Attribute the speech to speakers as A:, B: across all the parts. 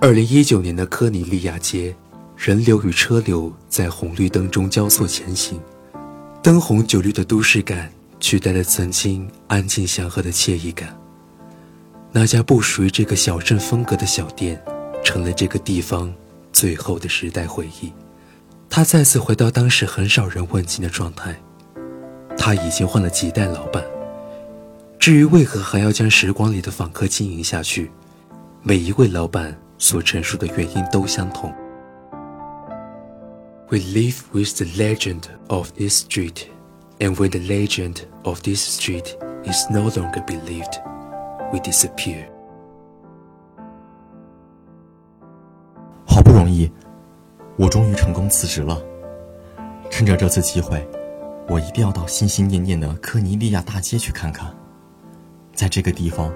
A: 二零一九年的科尼利亚街，人流与车流在红绿灯中交错前行，灯红酒绿的都市感取代了曾经安静祥和的惬意感。那家不属于这个小镇风格的小店，成了这个地方最后的时代回忆。它再次回到当时很少人问津的状态。他已经换了几代老板。至于为何还要将时光里的访客经营下去，每一位老板所陈述的原因都相同。We live with the legend of this street, and when the legend of this street is no longer believed, we disappear.
B: 好不容易，我终于成功辞职了。趁着这次机会，我一定要到心心念念的科尼利亚大街去看看。在这个地方，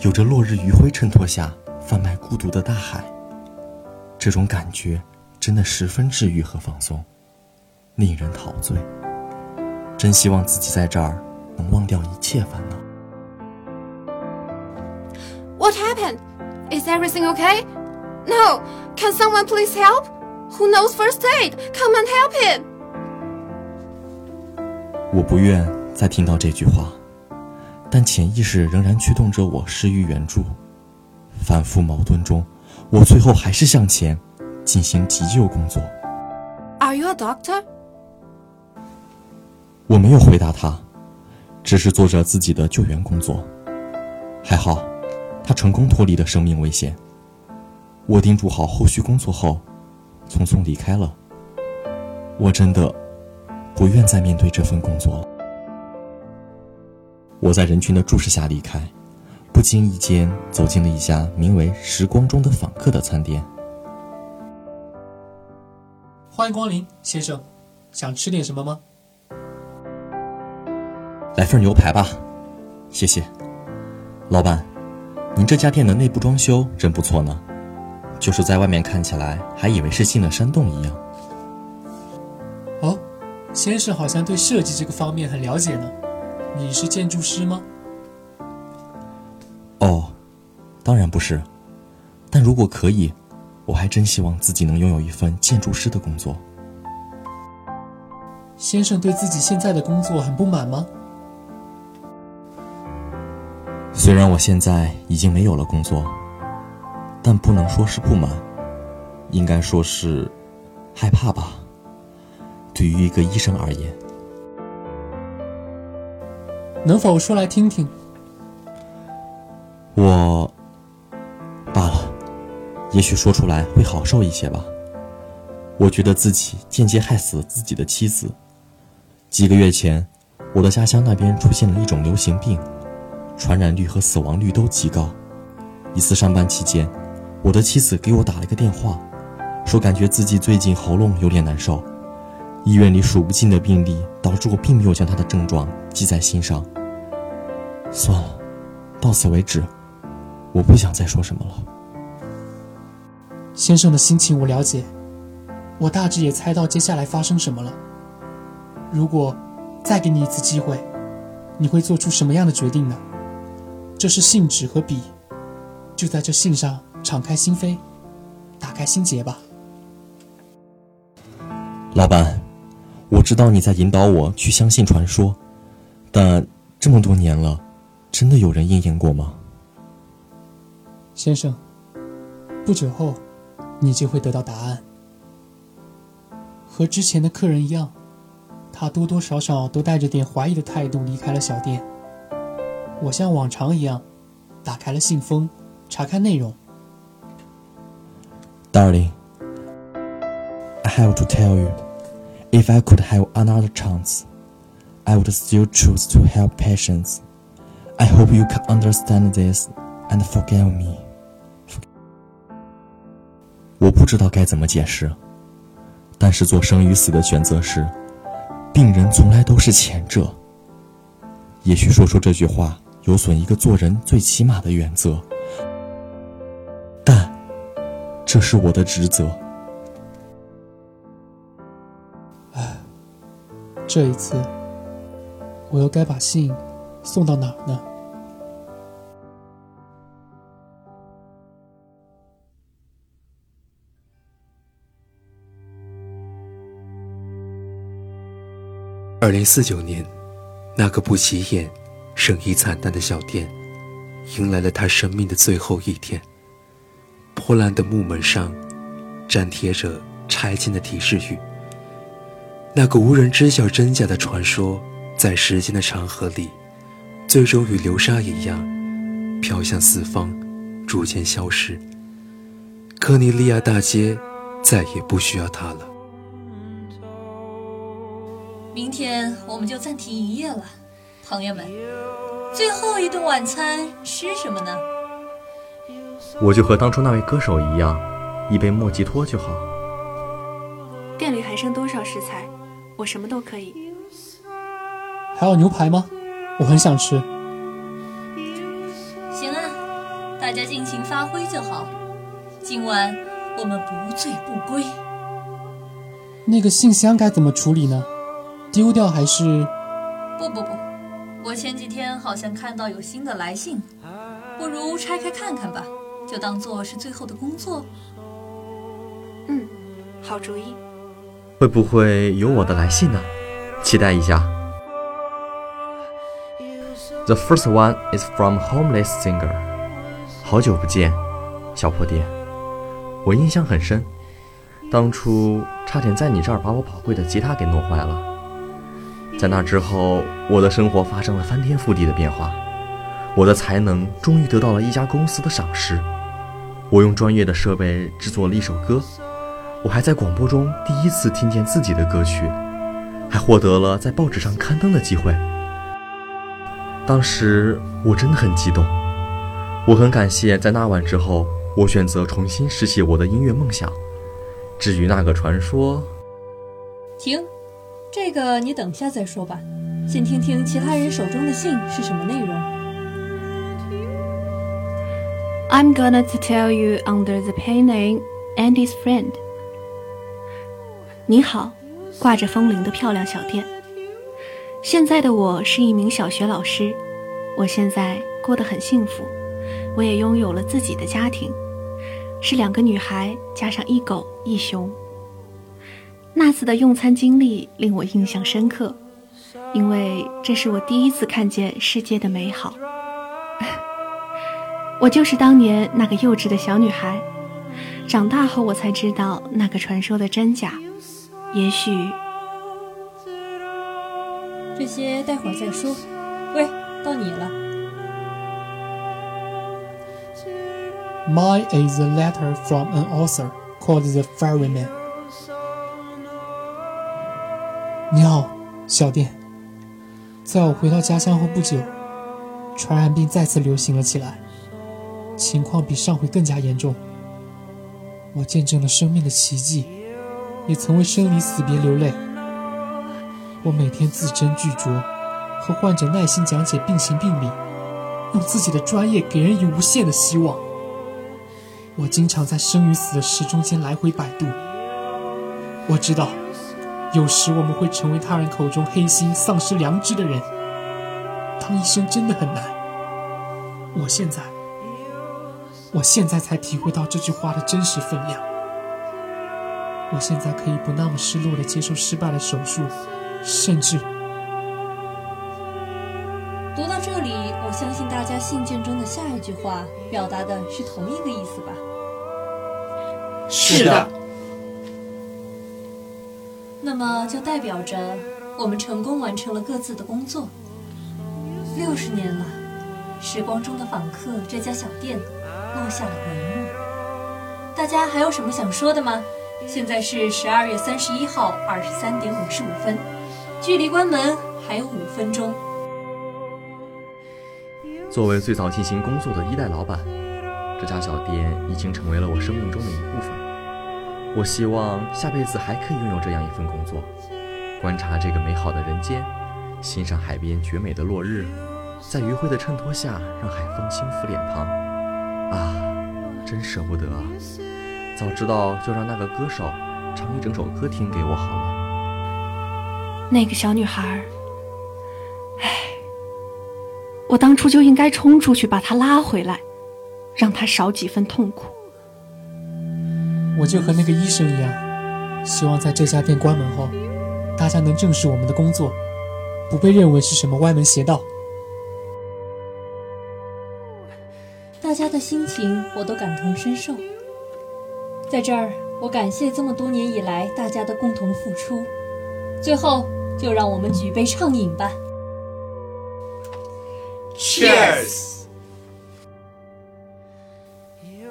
B: 有着落日余晖衬托下贩卖孤独的大海。这种感觉真的十分治愈和放松，令人陶醉。真希望自己在这儿能忘掉一切烦恼。
C: What happened? Is everything okay? No. Can someone please help? Who knows first aid? Come and help him.
B: 我不愿再听到这句话，但潜意识仍然驱动着我施予援助。反复矛盾中，我最后还是向前进行急救工作。
C: Are you a doctor?
B: 我没有回答他，只是做着自己的救援工作。还好，他成功脱离了生命危险。我叮嘱好后续工作后，匆匆离开了。我真的不愿再面对这份工作了。我在人群的注视下离开，不经意间走进了一家名为“时光中的访客”的餐店。
D: 欢迎光临，先生，想吃点什么吗？
B: 来份牛排吧，谢谢。老板，您这家店的内部装修真不错呢，就是在外面看起来还以为是进了山洞一样。
D: 哦，先生好像对设计这个方面很了解呢。你是建筑师吗？
B: 哦，当然不是，但如果可以，我还真希望自己能拥有一份建筑师的工作。
D: 先生对自己现在的工作很不满吗？
B: 虽然我现在已经没有了工作，但不能说是不满，应该说是害怕吧？对于一个医生而言，
D: 能否说来听听？
B: 我罢了，也许说出来会好受一些吧。我觉得自己间接害死了自己的妻子。几个月前，我的家乡那边出现了一种流行病，传染率和死亡率都极高。一次上班期间，我的妻子给我打了个电话，说感觉自己最近喉咙有点难受。医院里数不尽的病例，导致我并没有将她的症状记在心上。算了，到此为止。我不想再说什么了。
D: 先生的心情我了解，我大致也猜到接下来发生什么了。如果再给你一次机会，你会做出什么样的决定呢？这是信纸和笔，就在这信上敞开心扉，打开心结吧。
B: 老板，我知道你在引导我去相信传说，但这么多年了，真的有人应验过吗？
D: 先生，不久后，你就会得到答案。和之前的客人一样，他多多少少都带着点怀疑的态度离开了小店。我像往常一样，打开了信封，查看内容。
B: Darling, I have to tell you, if I could have another chance, I would still choose to help patients. I hope you can understand this and forgive me. 我不知道该怎么解释，但是做生与死的选择时，病人从来都是前者。也许说出这句话有损一个做人最起码的原则，但这是我的职责。
D: 唉，这一次，我又该把信送到哪儿呢？
A: 二零四九年，那个不起眼、生意惨淡的小店，迎来了他生命的最后一天。破烂的木门上，粘贴着拆迁的提示语。那个无人知晓真假的传说，在时间的长河里，最终与流沙一样，飘向四方，逐渐消失。科尼利亚大街再也不需要它了。
E: 明天我们就暂停营业了，朋友们。最后一顿晚餐吃什么呢？
F: 我就和当初那位歌手一样，一杯莫吉托就好。
G: 店里还剩多少食材？我什么都可以。
D: 还有牛排吗？我很想吃。
E: 行啊，大家尽情发挥就好。今晚我们不醉不归。
D: 那个信箱该怎么处理呢？丢掉还是？
E: 不不不，我前几天好像看到有新的来信，不如拆开看看吧，就当做是最后的工作。
G: 嗯，好主意。
F: 会不会有我的来信呢？期待一下。The first one is from homeless singer。好久不见，小破爹，我印象很深，当初差点在你这儿把我宝贵的吉他给弄坏了。在那之后，我的生活发生了翻天覆地的变化，我的才能终于得到了一家公司的赏识。我用专业的设备制作了一首歌，我还在广播中第一次听见自己的歌曲，还获得了在报纸上刊登的机会。当时我真的很激动，我很感谢在那晚之后，我选择重新拾起我的音乐梦想。至于那个传说，
E: 停。这个你等下再说吧，先听听其他人手中的信是什么内容。
G: I'm gonna to tell you under the pen name Andy's friend。你好，挂着风铃的漂亮小店。现在的我是一名小学老师，我现在过得很幸福，我也拥有了自己的家庭，是两个女孩加上一狗一熊。那次的用餐经历令我印象深刻，因为这是我第一次看见世界的美好。我就是当年那个幼稚的小女孩，长大后我才知道那个传说的真假。也许
E: 这些待会儿再说。喂，到你了。
D: Mine is a letter from an author called the Ferryman。你好，小店。在我回到家乡后不久，传染病再次流行了起来，情况比上回更加严重。我见证了生命的奇迹，也曾为生离死别流泪。我每天字斟句酌，和患者耐心讲解病情病理，用自己的专业给人以无限的希望。我经常在生与死的时钟间来回摆渡。我知道，有时我们会成为他人口中黑心、丧失良知的人。当医生真的很难。我现在，我现在才体会到这句话的真实分量。我现在可以不那么失落的接受失败的手术，甚至……
E: 读到这里，我相信大家信件中的下一句话表达的是同一个意思吧。
H: 是的。
E: 那么就代表着我们成功完成了各自的工作。六十年了，时光中的访客这家小店落下了帷幕。大家还有什么想说的吗？现在是十二月三十一号二十三点五十五分，距离关门还有五分钟。
F: 作为最早进行工作的一代老板。这家小店已经成为了我生命中的一部分。我希望下辈子还可以拥有这样一份工作，观察这个美好的人间，欣赏海边绝美的落日，在余晖的衬托下让海风轻拂脸庞。啊，真舍不得啊！早知道就让那个歌手唱一整首歌听给我好了。
G: 那个小女孩，唉，我当初就应该冲出去把她拉回来。让她少几分痛苦。
D: 我就和那个医生一样，希望在这家店关门后，大家能正视我们的工作，不被认为是什么歪门邪道。
E: 大家的心情我都感同身受。在这儿，我感谢这么多年以来大家的共同付出。最后，就让我们举杯畅饮吧。
H: Cheers。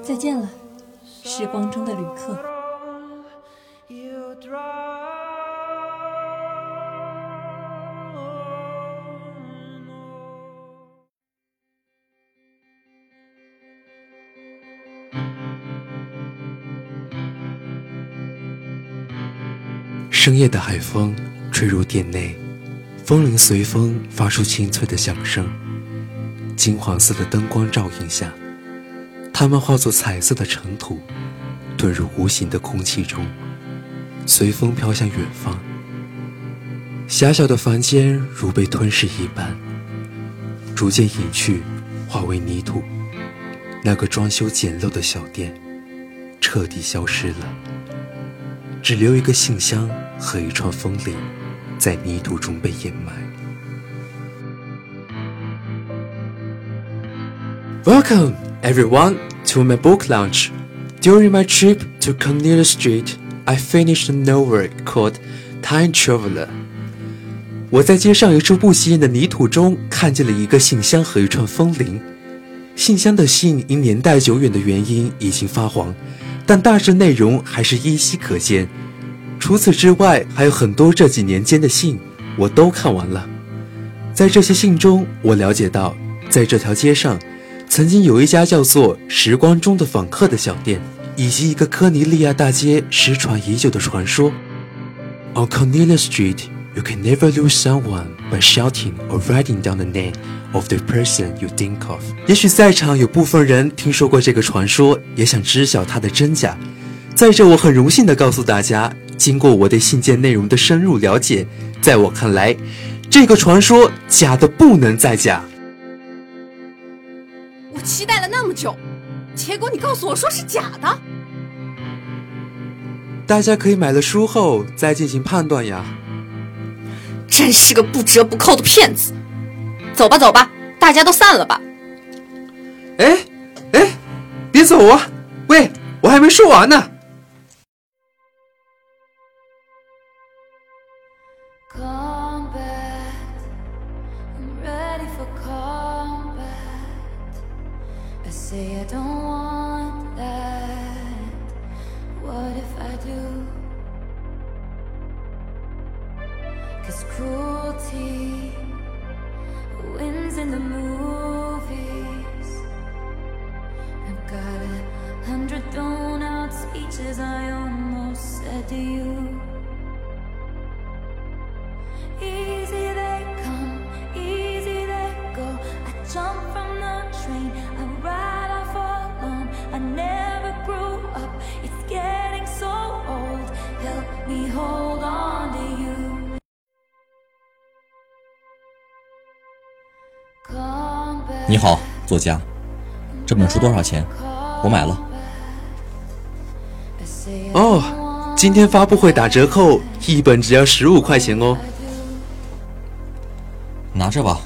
E: 再见了，时光中的旅客。
A: 深夜的海风吹入店内，风铃随风发出清脆的响声。金黄色的灯光照映下。它们化作彩色的尘土，遁入无形的空气中，随风飘向远方。狭小的房间如被吞噬一般，逐渐隐去，化为泥土。那个装修简陋的小店彻底消失了，只留一个信箱和一串风铃，在泥土中被掩埋。Welcome, everyone. to my book launch. During my trip to Cornelia Street, I finished a novel called Time Traveler. 我在街上一处不起眼的泥土中看见了一个信箱和一串风铃。信箱的信因年代久远的原因已经发黄，但大致内容还是依稀可见。除此之外，还有很多这几年间的信，我都看完了。在这些信中，我了解到，在这条街上。曾经有一家叫做“时光中的访客”的小店，以及一个科尼利亚大街失传已久的传说。On Cornelia Street, you can never lose someone by shouting or writing down the name of the person you think of。也许在场有部分人听说过这个传说，也想知晓它的真假。在这，我很荣幸地告诉大家，经过我对信件内容的深入了解，在我看来，这个传说假的不能再假。
C: 期待了那么久，结果你告诉我说是假的。
A: 大家可以买了书后再进行判断呀。
C: 真是个不折不扣的骗子！走吧走吧，大家都散了吧。
A: 哎哎，别走啊！喂，我还没说完呢。
I: say I don't
B: 你好，作家，这本书多少钱？我买了。
A: 哦，今天发布会打折扣，一本只要十五块钱哦。
B: 拿着吧，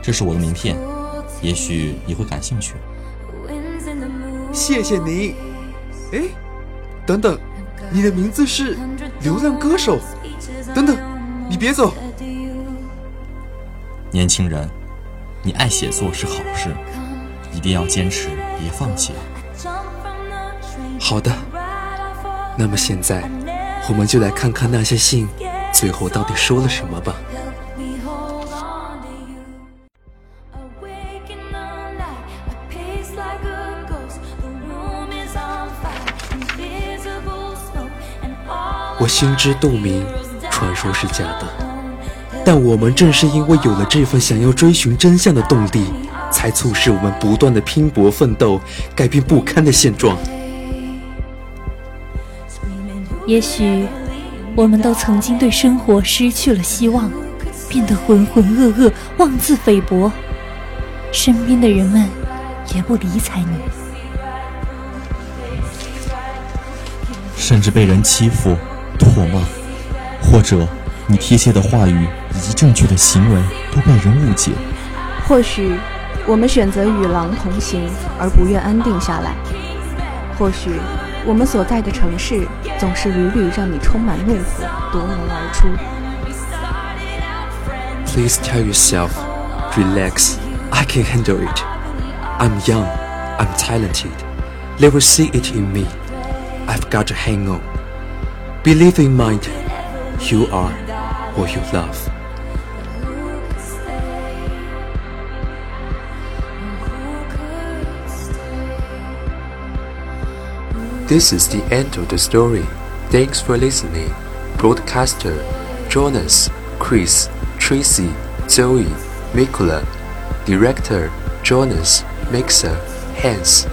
B: 这是我的名片，也许你会感兴趣。
A: 谢谢你。哎，等等，你的名字是流浪歌手。等等，你别走。
B: 年轻人，你爱写作是好事，一定要坚持，别放弃。
A: 好的，那么现在，我们就来看看那些信最后到底说了什么吧。我心知肚明，传说是假的，但我们正是因为有了这份想要追寻真相的动力，才促使我们不断的拼搏奋斗，改变不堪的现状。
J: 也许，我们都曾经对生活失去了希望，变得浑浑噩噩、妄自菲薄，身边的人们也不理睬你，
B: 甚至被人欺负。唾骂，或者你贴切的话语以及正确的行为都被人误解。
K: 或许我们选择与狼同行，而不愿安定下来。或许我们所在的城市总是屡屡让你充满怒火，夺门而出。
A: Please tell yourself, relax. I can handle it. I'm young. I'm talented. They will see it in me. I've got to hang on. Believe in mind, you are what you love. This is the end of the story. Thanks for listening. Broadcaster Jonas, Chris, Tracy, Zoe, Mikola. Director Jonas, Mixer, Hans.